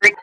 Bien,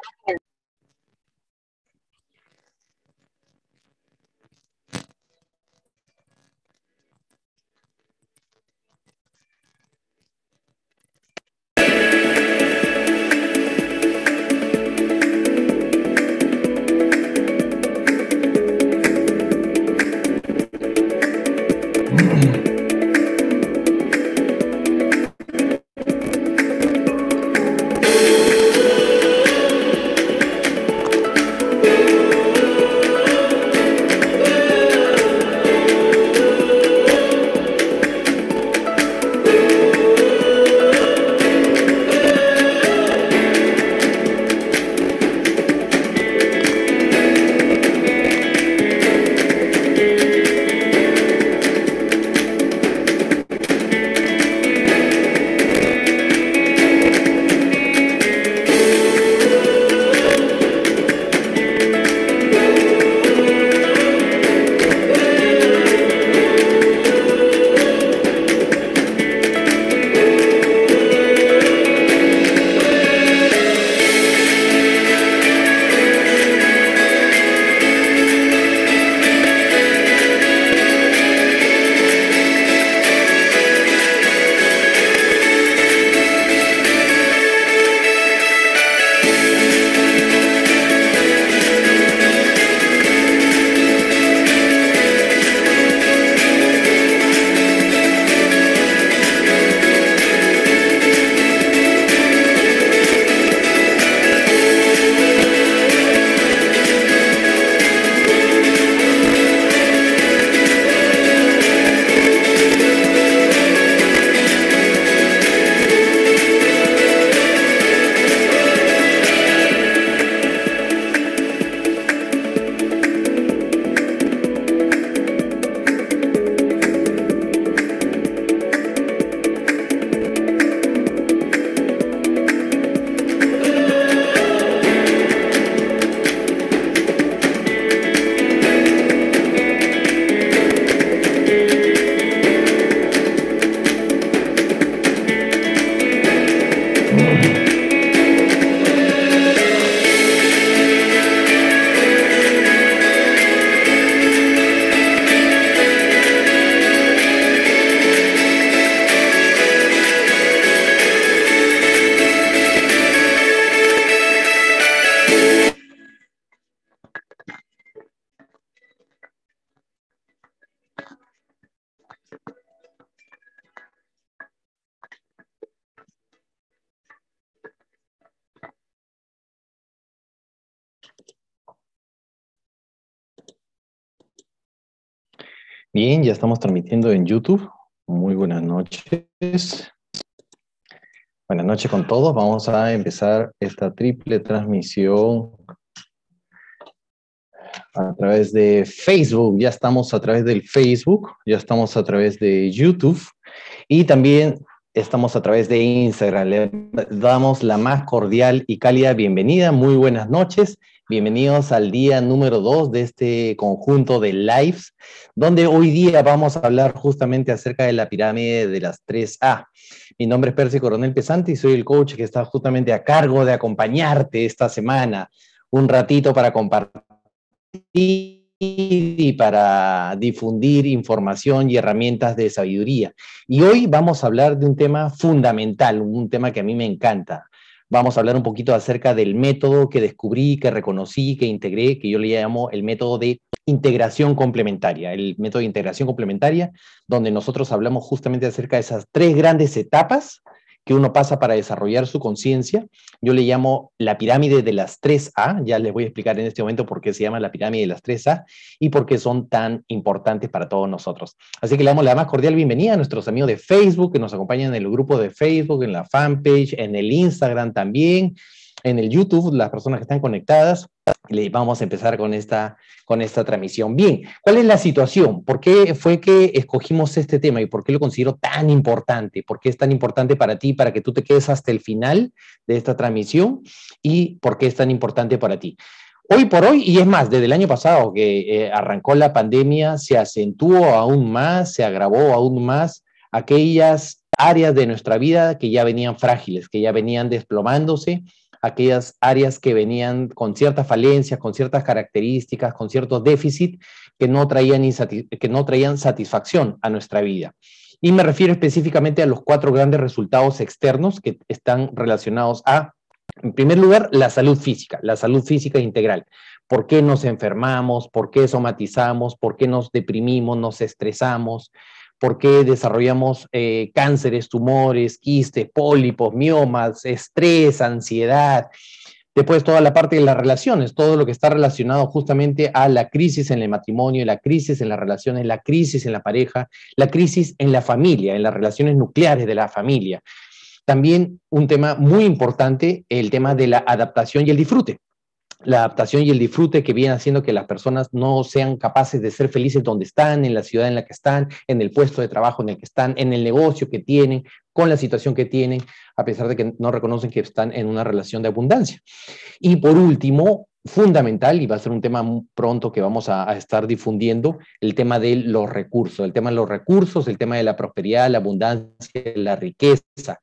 ya estamos transmitiendo en YouTube. Muy buenas noches. Buenas noches con todos. Vamos a empezar esta triple transmisión a través de Facebook. Ya estamos a través del Facebook, ya estamos a través de YouTube y también estamos a través de Instagram. Le damos la más cordial y cálida bienvenida. Muy buenas noches. Bienvenidos al día número 2 de este conjunto de lives, donde hoy día vamos a hablar justamente acerca de la pirámide de las 3A. Mi nombre es Percy Coronel Pesante y soy el coach que está justamente a cargo de acompañarte esta semana un ratito para compartir y para difundir información y herramientas de sabiduría. Y hoy vamos a hablar de un tema fundamental, un tema que a mí me encanta, Vamos a hablar un poquito acerca del método que descubrí, que reconocí, que integré, que yo le llamo el método de integración complementaria, el método de integración complementaria, donde nosotros hablamos justamente acerca de esas tres grandes etapas que uno pasa para desarrollar su conciencia. Yo le llamo la pirámide de las 3A, ya les voy a explicar en este momento por qué se llama la pirámide de las 3A y por qué son tan importantes para todos nosotros. Así que le damos la más cordial bienvenida a nuestros amigos de Facebook que nos acompañan en el grupo de Facebook, en la fanpage, en el Instagram también, en el YouTube, las personas que están conectadas. Le vamos a empezar con esta, con esta transmisión. Bien, ¿cuál es la situación? ¿Por qué fue que escogimos este tema y por qué lo considero tan importante? ¿Por qué es tan importante para ti, para que tú te quedes hasta el final de esta transmisión? ¿Y por qué es tan importante para ti? Hoy por hoy, y es más, desde el año pasado que eh, arrancó la pandemia, se acentuó aún más, se agravó aún más aquellas áreas de nuestra vida que ya venían frágiles, que ya venían desplomándose aquellas áreas que venían con ciertas falencias, con ciertas características, con ciertos déficit que no traían, que no traían satisfacción a nuestra vida. Y me refiero específicamente a los cuatro grandes resultados externos que están relacionados a, en primer lugar, la salud física, la salud física integral. ¿Por qué nos enfermamos? ¿Por qué somatizamos? ¿Por qué nos deprimimos? ¿Nos estresamos? Por qué desarrollamos eh, cánceres, tumores, quistes, pólipos, miomas, estrés, ansiedad. Después toda la parte de las relaciones, todo lo que está relacionado justamente a la crisis en el matrimonio, la crisis en las relaciones, la crisis en la pareja, la crisis en la familia, en las relaciones nucleares de la familia. También un tema muy importante, el tema de la adaptación y el disfrute la adaptación y el disfrute que viene haciendo que las personas no sean capaces de ser felices donde están, en la ciudad en la que están, en el puesto de trabajo en el que están, en el negocio que tienen, con la situación que tienen, a pesar de que no reconocen que están en una relación de abundancia. Y por último, fundamental, y va a ser un tema pronto que vamos a, a, estar difundiendo, el tema de los recursos, el tema de los recursos, el tema de la prosperidad, la abundancia, la riqueza,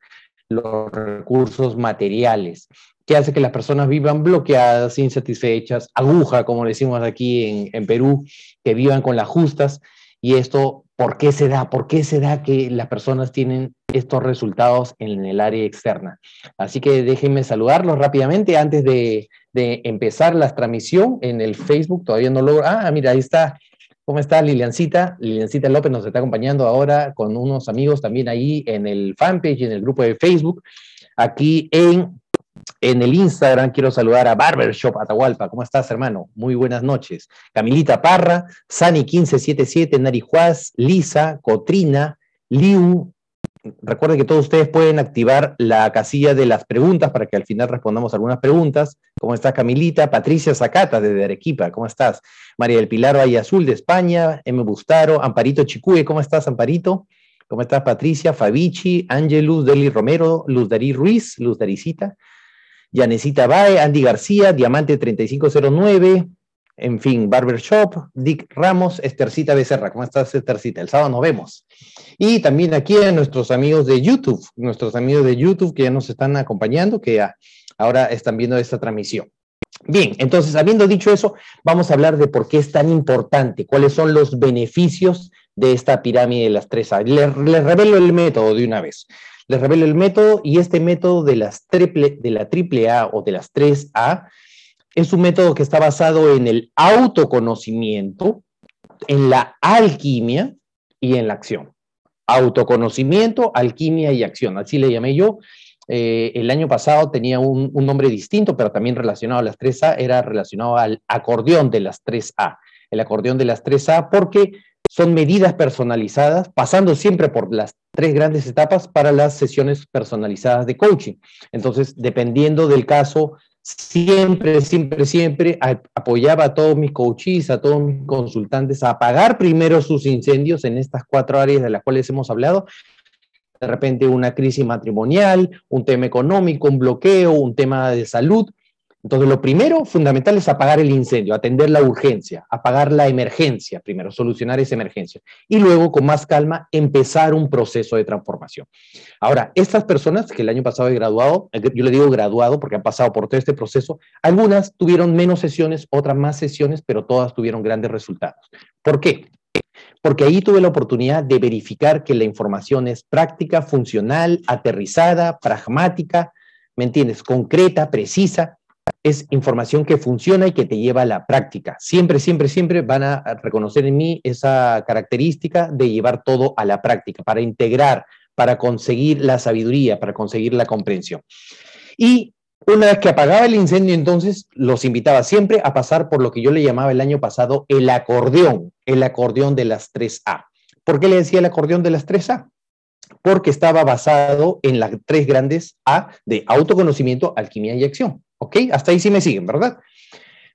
los recursos materiales que hace que las personas vivan bloqueadas, insatisfechas, aguja, como decimos aquí en, Perú, que vivan con las justas. Y esto, ¿por qué se da? ¿Por qué se da que las personas tienen estos resultados en el área externa? Así que déjenme saludarlos rápidamente antes de, empezar la transmisión en el Facebook. Todavía no logro. Ah, mira, ahí está. ¿Cómo está Liliancita? Liliancita López nos está acompañando ahora con unos amigos también ahí en el fanpage, en el grupo de Facebook, aquí en en el Instagram quiero saludar a Barbershop Atahualpa. ¿Cómo estás, hermano? Muy buenas noches. Camilita Parra, Sani1577, Nari Juaz, Lisa, Cotrina, Liu. Recuerden que todos ustedes pueden activar la casilla de las preguntas para que al final respondamos algunas preguntas. ¿Cómo estás, Camilita? Patricia Zacata, desde Arequipa. ¿Cómo estás? María del Pilar Valle Azul, de España. M. Bustaro. Amparito Chicue. ¿Cómo estás, Amparito? ¿Cómo estás, Patricia? Fabici, Angelus, Deli Romero, Luz Darí Ruiz, Luz Daricita. Yanecita Bae, Andy García, Diamante 3509, en fin, Barbershop, Dick Ramos, Estercita Becerra. ¿Cómo estás, Estercita? El sábado nos vemos. Y también aquí a nuestros amigos de YouTube, nuestros amigos de YouTube que ya nos están acompañando, que ahora están viendo esta transmisión. Bien, entonces, habiendo dicho eso, vamos a hablar de por qué es tan importante, cuáles son los beneficios de esta pirámide de las tres. Les, les revelo el método de una vez. Les revelo el método y este método de, las triple, de la triple A o de las 3A es un método que está basado en el autoconocimiento, en la alquimia y en la acción. Autoconocimiento, alquimia y acción, así le llamé yo. Eh, el año pasado tenía un, un, nombre distinto, pero también relacionado a las 3A, era relacionado al acordeón de las 3A. El acordeón de las 3A porque son medidas personalizadas, pasando siempre por las tres grandes etapas para las sesiones personalizadas de coaching. Entonces, dependiendo del caso, siempre, siempre, siempre apoyaba a todos mis coaches, a todos mis consultantes a apagar primero sus incendios en estas cuatro áreas de las cuales hemos hablado. De repente una crisis matrimonial, un tema económico, un bloqueo, un tema de salud, entonces, lo primero fundamental es apagar el incendio, atender la urgencia, apagar la emergencia, primero, solucionar esa emergencia. Y luego, con más calma, empezar un proceso de transformación. Ahora, estas personas que el año pasado he graduado, yo le digo graduado porque han pasado por todo este proceso, algunas tuvieron menos sesiones, otras más sesiones, pero todas tuvieron grandes resultados. ¿Por qué? Porque ahí tuve la oportunidad de verificar que la información es práctica, funcional, aterrizada, pragmática, ¿me entiendes? Concreta, precisa es información que funciona y que te lleva a la práctica. Siempre, siempre, siempre van a reconocer en mí esa característica de llevar todo a la práctica, para integrar, para conseguir la sabiduría, para conseguir la comprensión. Y una vez que apagaba el incendio, entonces los invitaba siempre a pasar por lo que yo le llamaba el año pasado el acordeón, el acordeón de las 3A. ¿Por qué le decía el acordeón de las 3A? Porque estaba basado en las tres grandes A de autoconocimiento, alquimia y acción. ¿Ok? Hasta ahí sí me siguen, ¿verdad?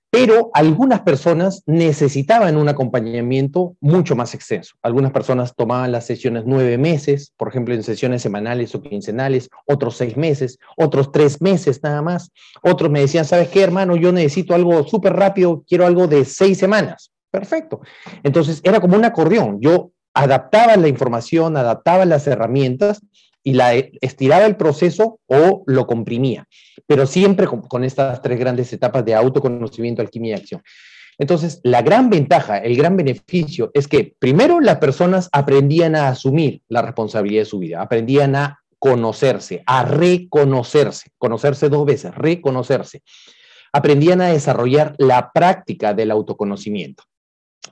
Pero algunas personas necesitaban un acompañamiento mucho más extenso. Algunas personas tomaban las sesiones nueve meses, por ejemplo, en sesiones semanales o quincenales, otros seis meses, otros tres meses nada más. Otros me decían, ¿sabes qué, hermano? Yo necesito algo súper rápido, quiero algo de seis semanas. Perfecto. Entonces era como un acordeón. Yo adaptaba la información, adaptaba las herramientas y la estiraba el proceso o lo comprimía, pero siempre con, estas tres grandes etapas de autoconocimiento, alquimia y acción. Entonces, la gran ventaja, el gran beneficio es que primero las personas aprendían a asumir la responsabilidad de su vida, aprendían a conocerse, a reconocerse, conocerse dos veces, reconocerse. Aprendían a desarrollar la práctica del autoconocimiento.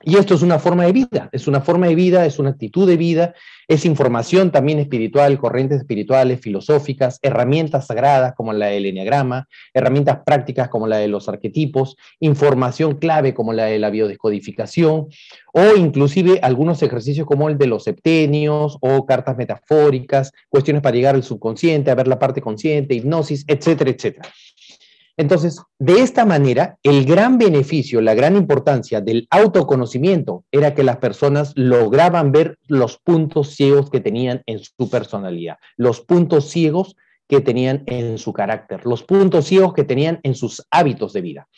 Y esto es una forma de vida, es una forma de vida, es una actitud de vida, es información también espiritual, corrientes espirituales, filosóficas, herramientas sagradas como la del enneagrama, herramientas prácticas como la de los arquetipos, información clave como la de la biodescodificación, o inclusive algunos ejercicios como el de los septenios o cartas metafóricas, cuestiones para llegar al subconsciente, a ver la parte consciente, hipnosis, etcétera, etcétera. Entonces, de esta manera, el gran beneficio, la gran importancia del autoconocimiento era que las personas lograban ver los puntos ciegos que tenían en su personalidad, los puntos ciegos que tenían en su carácter, los puntos ciegos que tenían en sus hábitos de vida,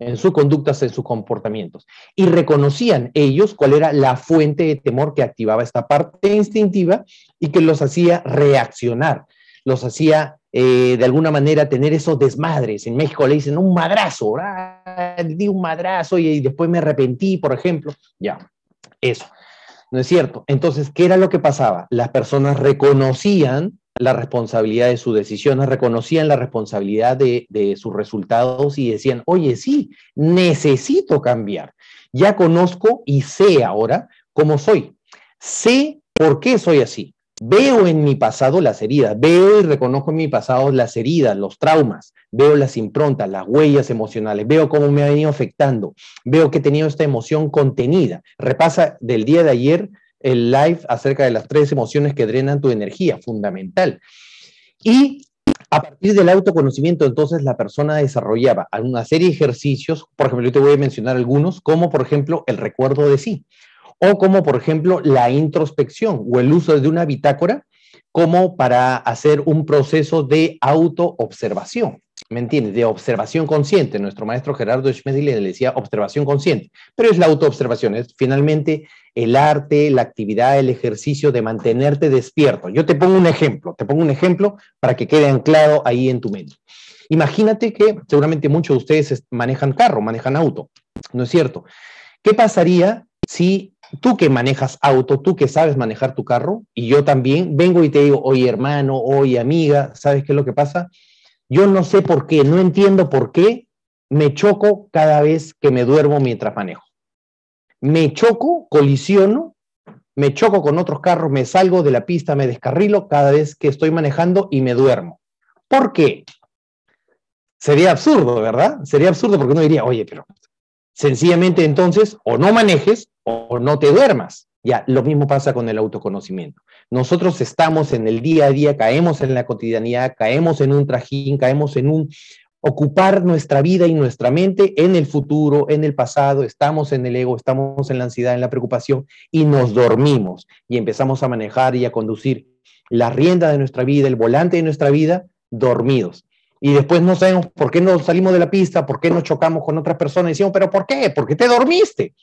en sus conductas, en sus comportamientos. Y reconocían ellos cuál era la fuente de temor que activaba esta parte instintiva y que los hacía reaccionar, los hacía eh, de alguna manera tener esos desmadres. En México le dicen un madrazo, di un madrazo y, después me arrepentí, por ejemplo. Ya, eso. ¿No es cierto? Entonces, ¿qué era lo que pasaba? Las personas reconocían la responsabilidad de sus decisiones, reconocían la responsabilidad de, de, sus resultados y decían, oye, sí, necesito cambiar. Ya conozco y sé ahora cómo soy. Sé por qué soy así. Veo en mi pasado las heridas, veo y reconozco en mi pasado las heridas, los traumas, veo las improntas, las huellas emocionales, veo cómo me ha venido afectando, veo que he tenido esta emoción contenida. Repasa del día de ayer el live acerca de las tres emociones que drenan tu energía, fundamental. Y a partir del autoconocimiento, entonces la persona desarrollaba una serie de ejercicios, por ejemplo, yo te voy a mencionar algunos, como por ejemplo el recuerdo de sí o como por ejemplo la introspección o el uso de una bitácora como para hacer un proceso de autoobservación. ¿Me entiendes? De observación consciente. Nuestro maestro Gerardo Schmedli le decía observación consciente, pero es la autoobservación, es finalmente el arte, la actividad, el ejercicio de mantenerte despierto. Yo te pongo un ejemplo, te pongo un ejemplo para que quede anclado ahí en tu mente. Imagínate que seguramente muchos de ustedes manejan carro, manejan auto, ¿no es cierto? ¿Qué pasaría si tú que manejas auto, tú que sabes manejar tu carro, y yo también, vengo y te digo, oye hermano, oye amiga, ¿sabes qué es lo que pasa? Yo no sé por qué, no entiendo por qué me choco cada vez que me duermo mientras manejo. Me choco, colisiono, me choco con otros carros, me salgo de la pista, me descarrilo cada vez que estoy manejando y me duermo. ¿Por qué? Sería absurdo, ¿verdad? Sería absurdo porque uno diría, oye, pero sencillamente entonces o no manejes o no te duermas. Ya, lo mismo pasa con el autoconocimiento. Nosotros estamos en el día a día, caemos en la cotidianidad, caemos en un trajín, caemos en un ocupar nuestra vida y nuestra mente en el futuro, en el pasado, estamos en el ego, estamos en la ansiedad, en la preocupación y nos dormimos y empezamos a manejar y a conducir la rienda de nuestra vida, el volante de nuestra vida, dormidos. Y después no sabemos por qué nos salimos de la pista, por qué nos chocamos con otras personas y decimos, pero ¿por qué? Porque te dormiste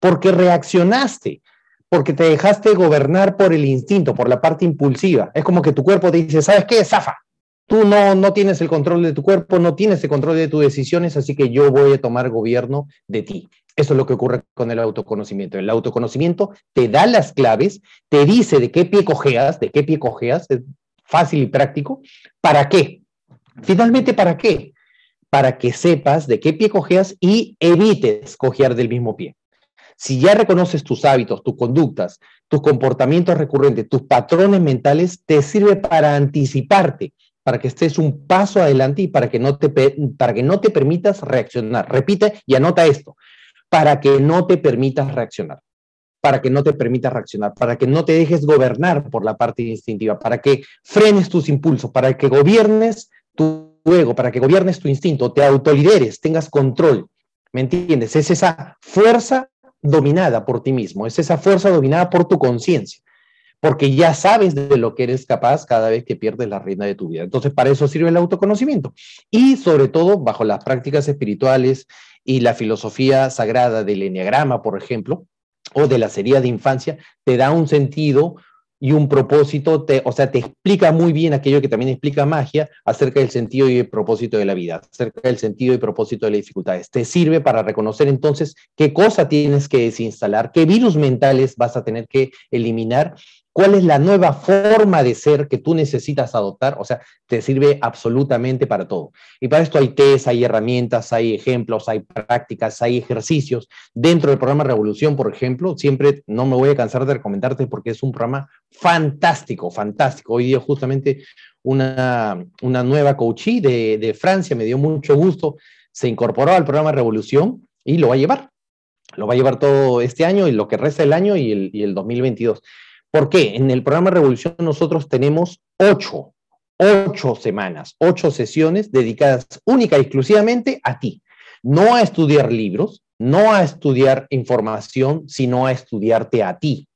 porque reaccionaste, porque te dejaste gobernar por el instinto, por la parte impulsiva. Es como que tu cuerpo te dice, ¿sabes qué? Zafa. Tú no, no tienes el control de tu cuerpo, no tienes el control de tus decisiones, así que yo voy a tomar gobierno de ti. Eso es lo que ocurre con el autoconocimiento. El autoconocimiento te da las claves, te dice de qué pie cojeas, de qué pie cojeas, es fácil y práctico. ¿Para qué? Finalmente, ¿para qué? Para que sepas de qué pie cojeas y evites cojear del mismo pie. Si ya reconoces tus hábitos, tus conductas, tus comportamientos recurrentes, tus patrones mentales, te sirve para anticiparte, para que estés un paso adelante y para que no te, para que no te permitas reaccionar. Repite y anota esto, para que no te permitas reaccionar para que no te permitas reaccionar, para que no te dejes gobernar por la parte instintiva, para que frenes tus impulsos, para que gobiernes tu ego, para que gobiernes tu instinto, te autolideres, tengas control. ¿Me entiendes? Es esa fuerza dominada por ti mismo, es esa fuerza dominada por tu conciencia, porque ya sabes de lo que eres capaz cada vez que pierdes la rienda de tu vida. Entonces, para eso sirve el autoconocimiento. Y sobre todo, bajo las prácticas espirituales y la filosofía sagrada del enneagrama, por ejemplo, o de la serie de infancia, te da un sentido y un propósito, te, o sea, te explica muy bien aquello que también explica magia acerca del sentido y el propósito de la vida, acerca del sentido y propósito de las dificultades. Te sirve para reconocer entonces qué cosa tienes que desinstalar, qué virus mentales vas a tener que eliminar cuál es la nueva forma de ser que tú necesitas adoptar, o sea, te sirve absolutamente para todo. Y para esto hay test, hay herramientas, hay ejemplos, hay prácticas, hay ejercicios. Dentro del programa Revolución, por ejemplo, siempre no me voy a cansar de recomendarte porque es un programa fantástico, fantástico. Hoy día justamente una, una nueva coachee de, de Francia, me dio mucho gusto, se incorporó al programa Revolución y lo va a llevar. Lo va a llevar todo este año y lo que resta del año y el, y el 2022. ¿Por qué? En el programa Revolución nosotros tenemos ocho, ocho semanas, ocho sesiones dedicadas única y exclusivamente a ti. No a estudiar libros, no a estudiar información, sino a estudiarte a ti.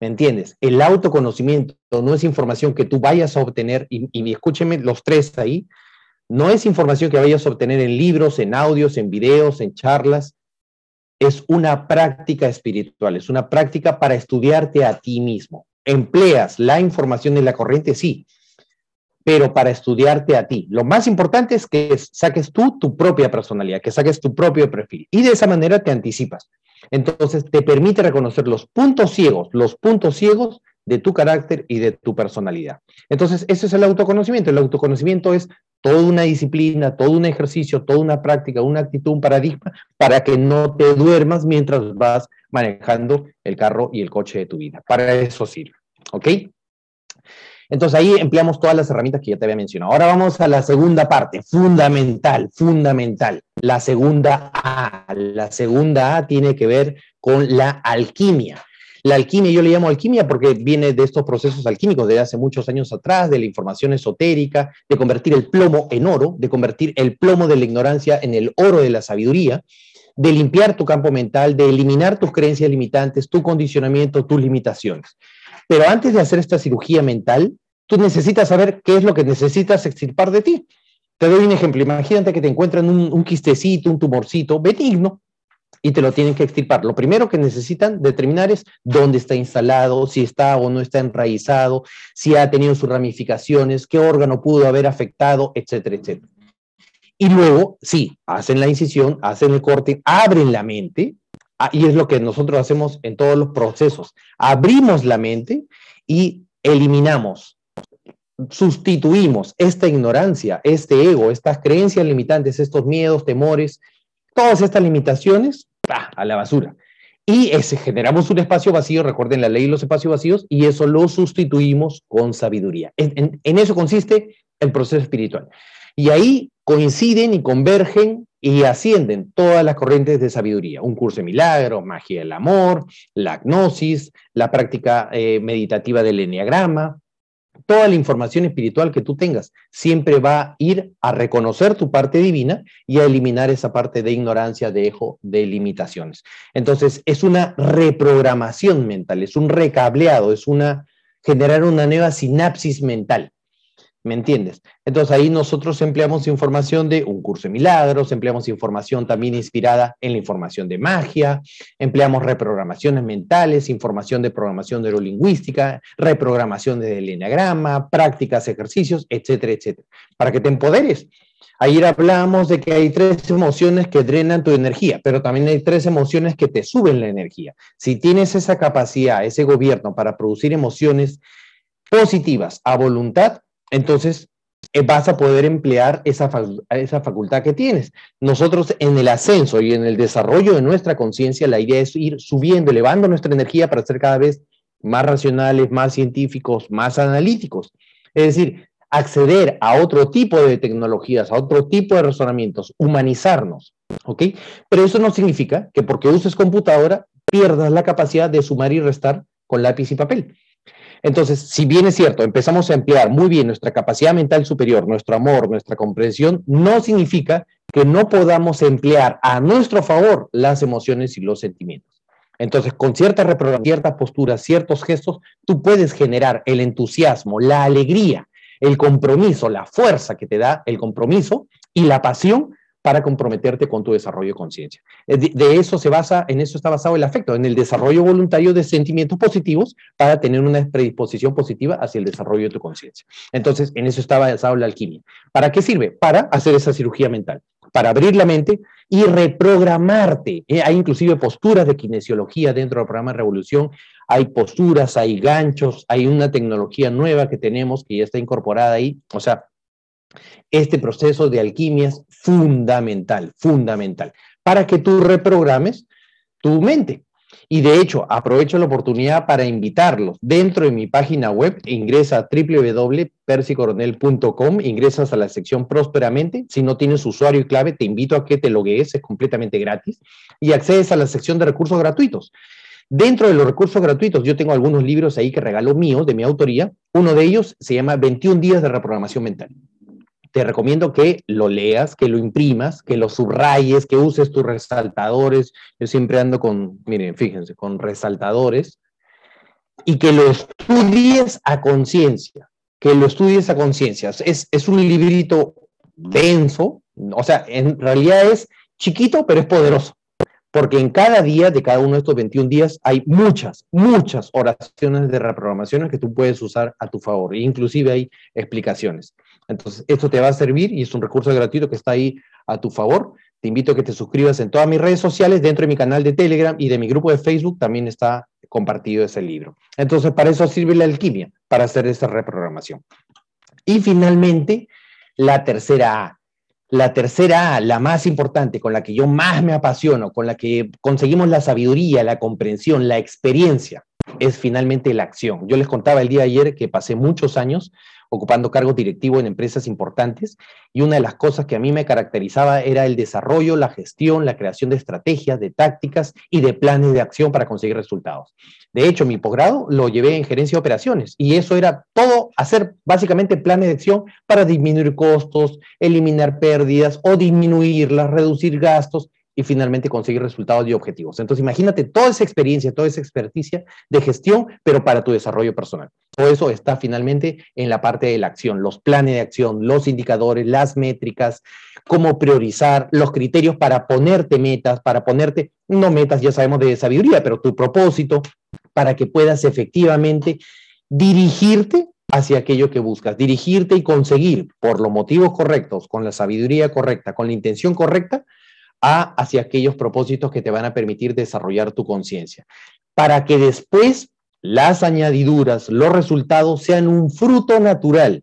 ¿Me entiendes? El autoconocimiento no es información que tú vayas a obtener, y, y escúcheme los tres ahí, no es información que vayas a obtener en libros, en audios, en videos, en charlas, es una práctica espiritual, es una práctica para estudiarte a ti mismo. Empleas la información de la corriente, sí, pero para estudiarte a ti. Lo más importante es que saques tú tu propia personalidad, que saques tu propio perfil y de esa manera te anticipas. Entonces te permite reconocer los puntos ciegos, los puntos ciegos de tu carácter y de tu personalidad. Entonces, ese es el autoconocimiento. El autoconocimiento es toda una disciplina, todo un ejercicio, toda una práctica, una actitud, un paradigma, para que no te duermas mientras vas manejando el carro y el coche de tu vida. Para eso sirve. ¿Ok? Entonces ahí empleamos todas las herramientas que ya te había mencionado. Ahora vamos a la segunda parte, fundamental, fundamental. La segunda A. La segunda A tiene que ver con la alquimia. La alquimia, yo le llamo alquimia porque viene de estos procesos alquímicos de hace muchos años atrás, de la información esotérica, de convertir el plomo en oro, de convertir el plomo de la ignorancia en el oro de la sabiduría, de limpiar tu campo mental, de eliminar tus creencias limitantes, tu condicionamiento, tus limitaciones. Pero antes de hacer esta cirugía mental, tú necesitas saber qué es lo que necesitas extirpar de ti. Te doy un ejemplo. Imagínate que te encuentran un, un quistecito, un tumorcito benigno, y te lo tienen que extirpar. Lo primero que necesitan determinar es dónde está instalado, si está o no está enraizado, si ha tenido sus ramificaciones, qué órgano pudo haber afectado, etcétera, etcétera. Y luego, sí, hacen la incisión, hacen el corte, abren la mente, ah, y es lo que nosotros hacemos en todos los procesos. Abrimos la mente y eliminamos, sustituimos esta ignorancia, este ego, estas creencias limitantes, estos miedos, temores, todas estas limitaciones a la basura. Y ese, generamos un espacio vacío, recuerden la ley de los espacios vacíos, y eso lo sustituimos con sabiduría. En, eso consiste el proceso espiritual. Y ahí coinciden y convergen y ascienden todas las corrientes de sabiduría. Un curso de milagro, magia del amor, la gnosis, la práctica eh, meditativa del enneagrama, toda la información espiritual que tú tengas siempre va a ir a reconocer tu parte divina y a eliminar esa parte de ignorancia, de ejo, de limitaciones. Entonces, es una reprogramación mental, es un recableado, es una generar una nueva sinapsis mental. ¿Me entiendes? Entonces ahí nosotros empleamos información de un curso de milagros, empleamos información también inspirada en la información de magia, empleamos reprogramaciones mentales, información de programación neurolingüística, reprogramación del enagrama, prácticas, ejercicios, etcétera, etcétera, para que te empoderes. Ayer hablamos de que hay tres emociones que drenan tu energía, pero también hay tres emociones que te suben la energía. Si tienes esa capacidad, ese gobierno para producir emociones positivas a voluntad, entonces eh, vas a poder emplear esa, esa facultad que tienes. Nosotros en el ascenso y en el desarrollo de nuestra conciencia, la idea es ir subiendo, elevando nuestra energía para ser cada vez más racionales, más científicos, más analíticos. Es decir, acceder a otro tipo de tecnologías, a otro tipo de razonamientos, humanizarnos, ¿ok? Pero eso no significa que porque uses computadora pierdas la capacidad de sumar y restar con lápiz y papel. Entonces, si bien es cierto, empezamos a emplear muy bien nuestra capacidad mental superior, nuestro amor, nuestra comprensión, no significa que no podamos emplear a nuestro favor las emociones y los sentimientos. Entonces, con ciertas ciertas posturas, ciertos gestos, tú puedes generar el entusiasmo, la alegría, el compromiso, la fuerza que te da el compromiso y la pasión para comprometerte con tu desarrollo de conciencia. De, eso se basa, en eso está basado el afecto, en el desarrollo voluntario de sentimientos positivos para tener una predisposición positiva hacia el desarrollo de tu conciencia. Entonces, en eso está basado la alquimia. ¿Para qué sirve? Para hacer esa cirugía mental, para abrir la mente y reprogramarte. Eh, hay inclusive posturas de kinesiología dentro del programa Revolución hay posturas, hay ganchos, hay una tecnología nueva que tenemos que ya está incorporada ahí. O sea, este proceso de alquimia es fundamental, fundamental, para que tú reprogrames tu mente. Y de hecho, aprovecho la oportunidad para invitarlos. Dentro de mi página web, ingresa a www.persicoronel.com, ingresas a la sección Prósperamente. Si no tienes usuario y clave, te invito a que te loguees, es completamente gratis. Y accedes a la sección de recursos gratuitos. Dentro de los recursos gratuitos, yo tengo algunos libros ahí que regalo míos, de mi autoría. Uno de ellos se llama 21 días de reprogramación mental. Te recomiendo que lo leas, que lo imprimas, que lo subrayes, que uses tus resaltadores. Yo siempre ando con, miren, fíjense, con resaltadores. Y que lo estudies a conciencia, que lo estudies a conciencia. Es, es un librito denso, o sea, en realidad es chiquito, pero es poderoso porque en cada día de cada uno de estos 21 días hay muchas, muchas oraciones de reprogramaciones que tú puedes usar a tu favor, inclusive hay explicaciones. Entonces, esto te va a servir y es un recurso gratuito que está ahí a tu favor. Te invito a que te suscribas en todas mis redes sociales, dentro de mi canal de Telegram y de mi grupo de Facebook también está compartido ese libro. Entonces, para eso sirve la alquimia, para hacer esa reprogramación. Y finalmente, la tercera A, la tercera, la más importante, con la que yo más me apasiono, con la que conseguimos la sabiduría, la comprensión, la experiencia, es finalmente la acción. Yo les contaba el día de ayer que pasé muchos años ocupando cargo directivo en empresas importantes y una de las cosas que a mí me caracterizaba era el desarrollo, la gestión, la creación de estrategias, de tácticas y de planes de acción para conseguir resultados. De hecho, mi posgrado lo llevé en gerencia de operaciones y eso era todo hacer básicamente planes de acción para disminuir costos, eliminar pérdidas o disminuirlas, reducir gastos y finalmente conseguir resultados y objetivos. Entonces, imagínate toda esa experiencia, toda esa experticia de gestión, pero para tu desarrollo personal. Todo eso está finalmente en la parte de la acción, los planes de acción, los indicadores, las métricas, cómo priorizar, los criterios para ponerte metas, para ponerte, no metas, ya sabemos de sabiduría, pero tu propósito, para que puedas efectivamente dirigirte hacia aquello que buscas, dirigirte y conseguir por los motivos correctos, con la sabiduría correcta, con la intención correcta, hacia aquellos propósitos que te van a permitir desarrollar tu conciencia, para que después las añadiduras, los resultados sean un fruto natural,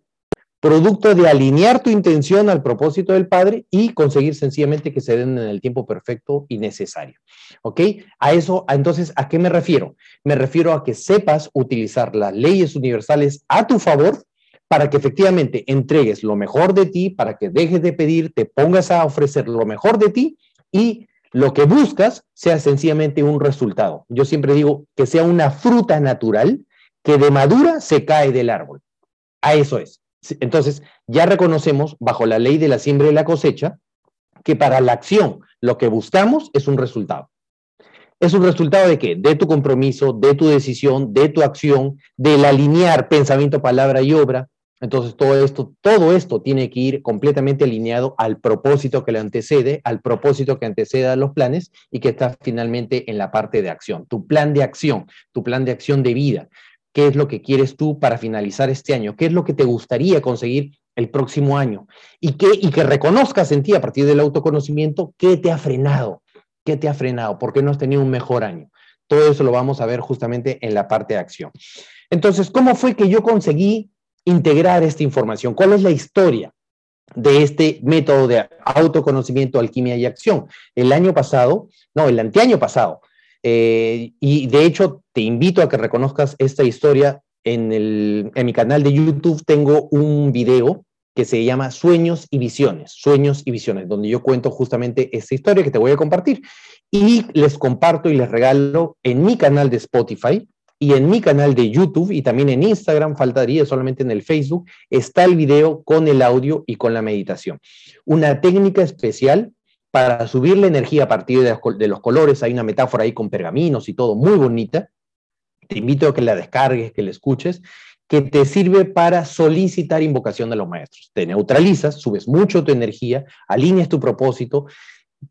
producto de alinear tu intención al propósito del Padre y conseguir sencillamente que se den en el tiempo perfecto y necesario. ¿Ok? A eso, entonces, ¿a qué me refiero? Me refiero a que sepas utilizar las leyes universales a tu favor para que efectivamente entregues lo mejor de ti, para que dejes de pedir, te pongas a ofrecer lo mejor de ti y lo que buscas sea sencillamente un resultado. Yo siempre digo que sea una fruta natural que de madura se cae del árbol. A eso es. Entonces, ya reconocemos bajo la ley de la siembra y la cosecha que para la acción lo que buscamos es un resultado. ¿Es un resultado de qué? De tu compromiso, de tu decisión, de tu acción, del alinear pensamiento, palabra y obra, entonces, todo esto, todo esto tiene que ir completamente alineado al propósito que le antecede, al propósito que antecede a los planes y que está finalmente en la parte de acción. Tu plan de acción, tu plan de acción de vida. ¿Qué es lo que quieres tú para finalizar este año? ¿Qué es lo que te gustaría conseguir el próximo año? Y que, y que reconozcas en ti a partir del autoconocimiento qué te ha frenado, qué te ha frenado, por qué no has tenido un mejor año. Todo eso lo vamos a ver justamente en la parte de acción. Entonces, ¿cómo fue que yo conseguí integrar esta información? ¿Cuál es la historia de este método de autoconocimiento, alquimia y acción? El año pasado, no, el anteaño pasado, eh, y de hecho te invito a que reconozcas esta historia. En, el, en mi canal de YouTube tengo un video que se llama Sueños y Visiones, Sueños y Visiones, donde yo cuento justamente esta historia que te voy a compartir. Y les comparto y les regalo en mi canal de Spotify y en mi canal de YouTube y también en Instagram, faltaría solamente en el Facebook, está el video con el audio y con la meditación. Una técnica especial para subir la energía a partir de los colores. Hay una metáfora ahí con pergaminos y todo, muy bonita. Te invito a que la descargues, que la escuches. que te sirve para solicitar invocación de los maestros. Te neutralizas, subes mucho tu energía, alineas tu propósito,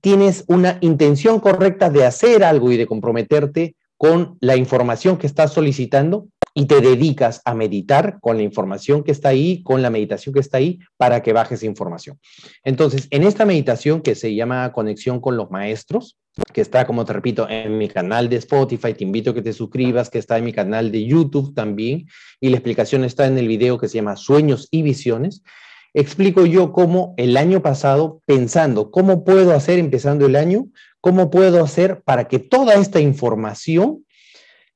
tienes una intención correcta de hacer algo y de comprometerte con la información que estás solicitando y te dedicas a meditar con la información que está ahí, con la meditación que está ahí, para que bajes información. Entonces, en esta meditación que se llama Conexión con los Maestros, que está, como te repito, en mi canal de Spotify, te invito a que te suscribas, que está en mi canal de YouTube también, y la explicación está en el video que se llama Sueños y Visiones. Explico yo cómo el año pasado, pensando cómo puedo hacer empezando el año, cómo puedo hacer para que toda esta información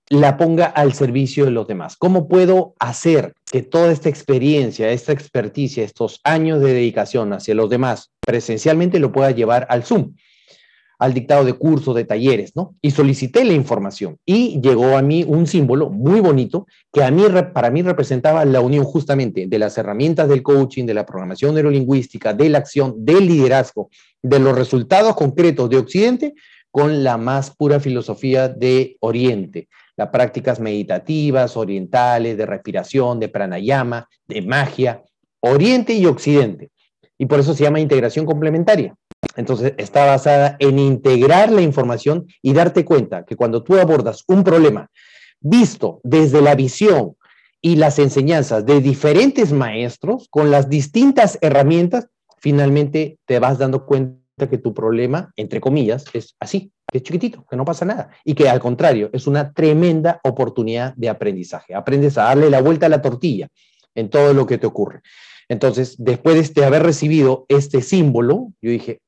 la ponga al servicio de los demás. ¿Cómo puedo hacer que toda esta experiencia, esta experticia, estos años de dedicación hacia los demás presencialmente lo pueda llevar al Zoom? Al dictado de cursos, de talleres, ¿no? Y solicité la información y llegó a mí un símbolo muy bonito que a mí, para mí representaba la unión justamente de las herramientas del coaching, de la programación neurolingüística, de la acción, del liderazgo, de los resultados concretos de Occidente con la más pura filosofía de Oriente, las prácticas meditativas, orientales, de respiración, de pranayama, de magia, Oriente y Occidente. Y por eso se llama integración complementaria. Entonces, está basada en integrar la información y darte cuenta que cuando tú abordas un problema visto desde la visión y las enseñanzas de diferentes maestros con las distintas herramientas, finalmente te vas dando cuenta que tu problema, entre comillas, es así, que es chiquitito, que no pasa nada y que al contrario es una tremenda oportunidad de aprendizaje. Aprendes a darle la vuelta a la tortilla en todo lo que te ocurre. Entonces, después de haber recibido este símbolo, yo dije,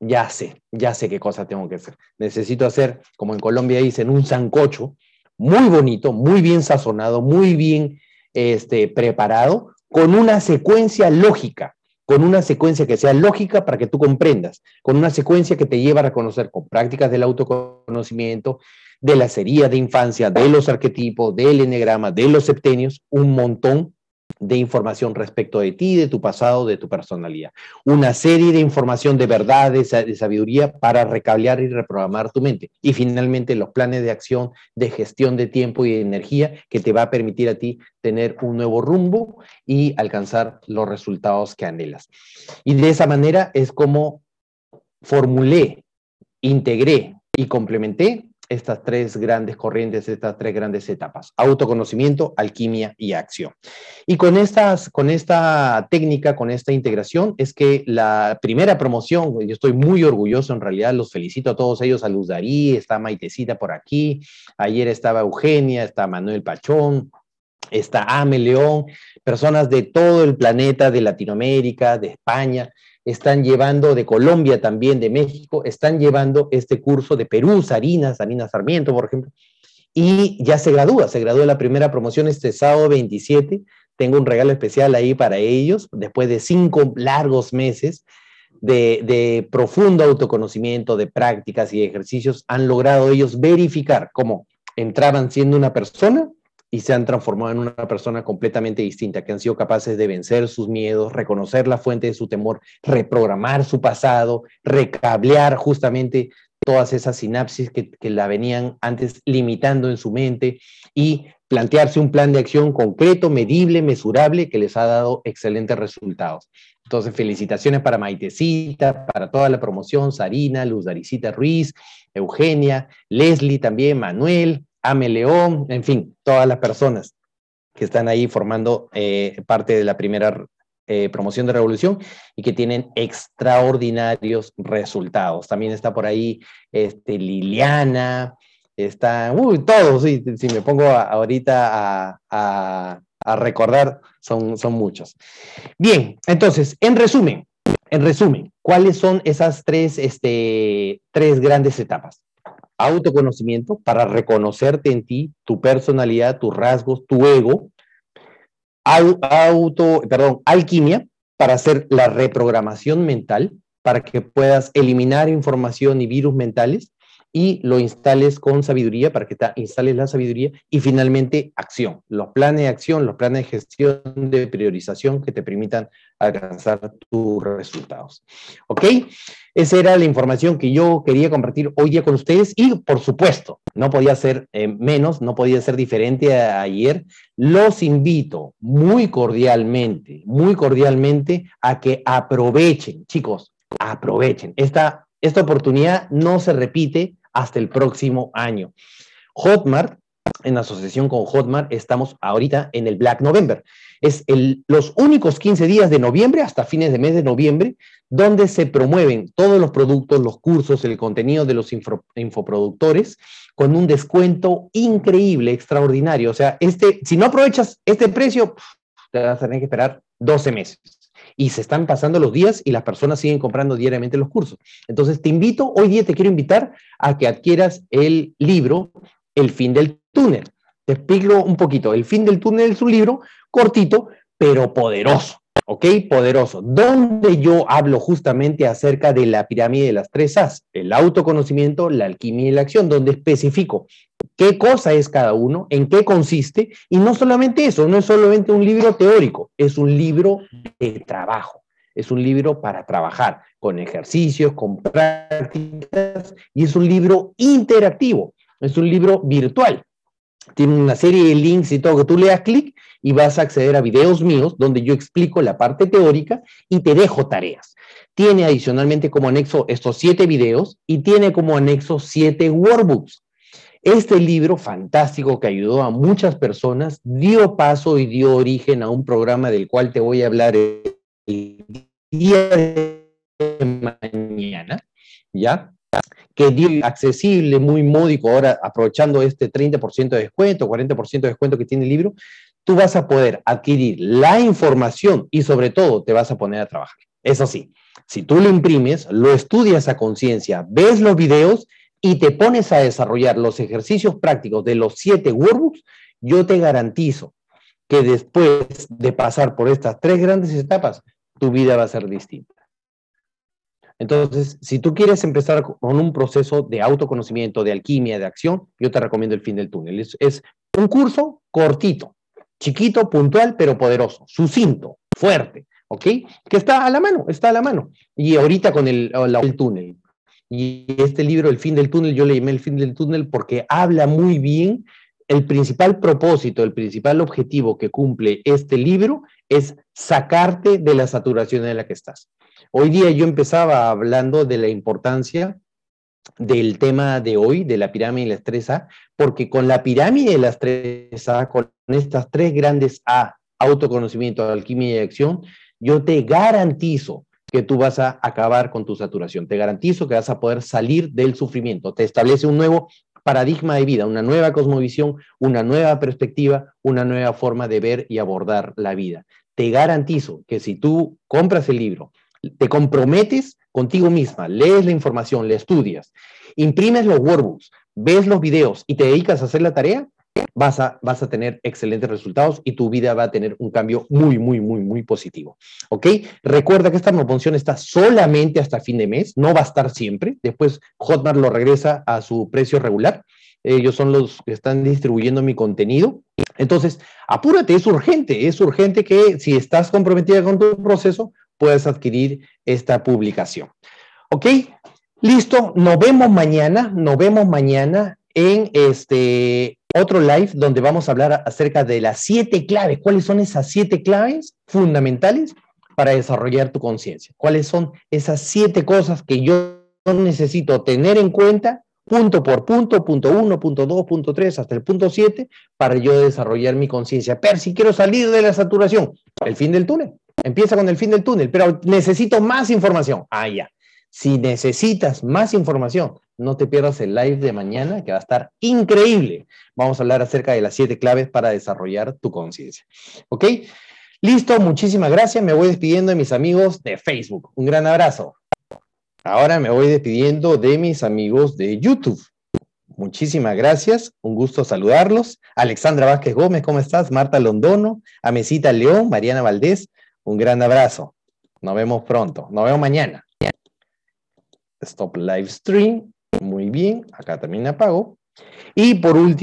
ya sé, ya sé qué cosa tengo que hacer. Necesito hacer, como en Colombia dicen, un sancocho muy bonito, muy bien sazonado, muy bien este, preparado, con una secuencia lógica, con una secuencia que sea lógica para que tú comprendas, con una secuencia que te lleva a reconocer con prácticas del autoconocimiento, de la serie de infancia, de los arquetipos, del enegrama, de los septenios, un montón de información respecto de ti, de tu pasado, de tu personalidad. Una serie de información de verdad, de, sabiduría para recablear y reprogramar tu mente. Y finalmente los planes de acción, de gestión de tiempo y de energía que te va a permitir a ti tener un nuevo rumbo y alcanzar los resultados que anhelas. Y de esa manera es como formulé, integré y complementé estas tres grandes corrientes, estas tres grandes etapas, autoconocimiento, alquimia y acción. Y con, estas, con esta técnica, con esta integración, es que la primera promoción, yo estoy muy orgulloso en realidad, los felicito a todos ellos, a Luz Darí, está Maitecita por aquí, ayer estaba Eugenia, está Manuel Pachón, está Ame León, personas de todo el planeta, de Latinoamérica, de España, están llevando de Colombia también, de México, están llevando este curso de Perú, Sarina, Sarina Sarmiento, por ejemplo, y ya se gradúa, se gradúa la primera promoción este sábado 27. Tengo un regalo especial ahí para ellos, después de cinco largos meses de profundo autoconocimiento, de prácticas y ejercicios, han logrado ellos verificar cómo entraban siendo una persona y se han transformado en una persona completamente distinta, que han sido capaces de vencer sus miedos, reconocer la fuente de su temor, reprogramar su pasado, recablear justamente todas esas sinapsis que, la venían antes limitando en su mente y plantearse un plan de acción concreto, medible, mesurable, que les ha dado excelentes resultados. Entonces, felicitaciones para Maitecita, para toda la promoción, Sarina, Luz Daricita Ruiz, Eugenia, Leslie también, Manuel, Ame León, en fin, todas las personas que están ahí formando eh, parte de la primera eh, promoción de Revolución y que tienen extraordinarios resultados. También está por ahí este, Liliana, está, uy, todos, si me pongo ahorita a, recordar, son, son muchos. Bien, entonces, en resumen, en resumen, ¿cuáles son esas tres, este, tres grandes etapas? Autoconocimiento para reconocerte en ti, tu personalidad, tus rasgos, tu ego, auto, perdón, alquimia para hacer la reprogramación mental, para que puedas eliminar información y virus mentales, y lo instales con sabiduría para que instales la sabiduría y finalmente acción, los planes de acción, los planes de gestión de priorización que te permitan alcanzar tus resultados. ¿Ok? Esa era la información que yo quería compartir hoy día con ustedes y por supuesto, no podía ser eh, menos, no podía ser diferente a ayer. Los invito muy cordialmente, muy cordialmente a que aprovechen, chicos, aprovechen. Esta, esta oportunidad no se repite hasta el próximo año. Hotmart, en asociación con Hotmart, estamos ahorita en el Black November. Es los únicos 15 días de noviembre hasta fines de mes de noviembre donde se promueven todos los productos, los cursos, el contenido de los infoproductores con un descuento increíble, extraordinario. O sea, este, si no aprovechas este precio, te vas a tener que esperar 12 meses y se están pasando los días y las personas siguen comprando diariamente los cursos. Entonces, te invito, hoy día te quiero invitar a que adquieras el libro El fin del túnel. Te explico un poquito. El fin del túnel es un libro cortito, pero poderoso. ¿Ok? Poderoso, donde yo hablo justamente acerca de la pirámide de las tres As, el autoconocimiento, la alquimia y la acción, donde especifico qué cosa es cada uno, en qué consiste, y no solamente eso, no es solamente un libro teórico, es un libro de trabajo, es un libro para trabajar con ejercicios, con prácticas, y es un libro interactivo, es un libro virtual. Tiene una serie de links y todo que tú le das clic y vas a acceder a videos míos donde yo explico la parte teórica y te dejo tareas. Tiene adicionalmente como anexo estos siete videos y tiene como anexo siete workbooks. Este libro fantástico que ayudó a muchas personas dio paso y dio origen a un programa del cual te voy a hablar el día de mañana, ¿ya? que dio accesible, muy módico, ahora aprovechando este 30% de descuento, 40% de descuento que tiene el libro, tú vas a poder adquirir la información y sobre todo te vas a poner a trabajar. Eso sí, si tú lo imprimes, lo estudias a conciencia, ves los videos y te pones a desarrollar los ejercicios prácticos de los siete workbooks, yo te garantizo que después de pasar por estas tres grandes etapas, tu vida va a ser distinta. Entonces, si tú quieres empezar con un proceso de autoconocimiento, de alquimia, de acción, yo te recomiendo el fin del túnel. Es, un curso cortito, chiquito, puntual, pero poderoso, sucinto, fuerte, ¿ok? Que está a la mano, está a la mano. Y ahorita con el, el túnel. Y este libro, El fin del túnel, yo le llamé El fin del túnel porque habla muy bien el principal propósito, el principal objetivo que cumple este libro es sacarte de la saturación en la que estás. Hoy día yo empezaba hablando de la importancia del tema de hoy, de la pirámide de la estresa, porque con la pirámide de la estresa, con estas tres grandes A, autoconocimiento, alquimia y acción, yo te garantizo que tú vas a acabar con tu saturación. Te garantizo que vas a poder salir del sufrimiento. Te establece un nuevo paradigma de vida, una nueva cosmovisión, una nueva perspectiva, una nueva forma de ver y abordar la vida. Te garantizo que si tú compras el libro, te comprometes contigo misma, lees la información, le estudias, imprimes los workbooks, ves los videos y te dedicas a hacer la tarea, vas a, vas a tener excelentes resultados y tu vida va a tener un cambio muy, muy, muy, muy positivo. ¿Ok? Recuerda que esta promoción está solamente hasta fin de mes, no va a estar siempre. Después Hotmart lo regresa a su precio regular. Ellos son los que están distribuyendo mi contenido. Entonces, apúrate, es urgente, es urgente que si estás comprometida con tu proceso, puedes adquirir esta publicación. ¿Ok? Listo, nos vemos mañana, nos vemos mañana en este otro live donde vamos a hablar acerca de las siete claves. ¿Cuáles son esas siete claves fundamentales para desarrollar tu conciencia? ¿Cuáles son esas siete cosas que yo necesito tener en cuenta punto por punto, punto uno, punto dos, punto tres, hasta el punto siete, para yo desarrollar mi conciencia. Pero si quiero salir de la saturación, el fin del túnel. Empieza con el fin del túnel, pero necesito más información. Ah, ya. Si necesitas más información, no te pierdas el live de mañana, que va a estar increíble. Vamos a hablar acerca de las siete claves para desarrollar tu conciencia. ¿Ok? Listo, muchísimas gracias. Me voy despidiendo de mis amigos de Facebook. Un gran abrazo. Ahora me voy despidiendo de mis amigos de YouTube. Muchísimas gracias, un gusto saludarlos. Alexandra Vázquez Gómez, ¿cómo estás? Marta Londono, Amesita León, Mariana Valdés, un gran abrazo. Nos vemos pronto. Nos vemos mañana. Stop live stream. Muy bien, acá también apago. Y por último,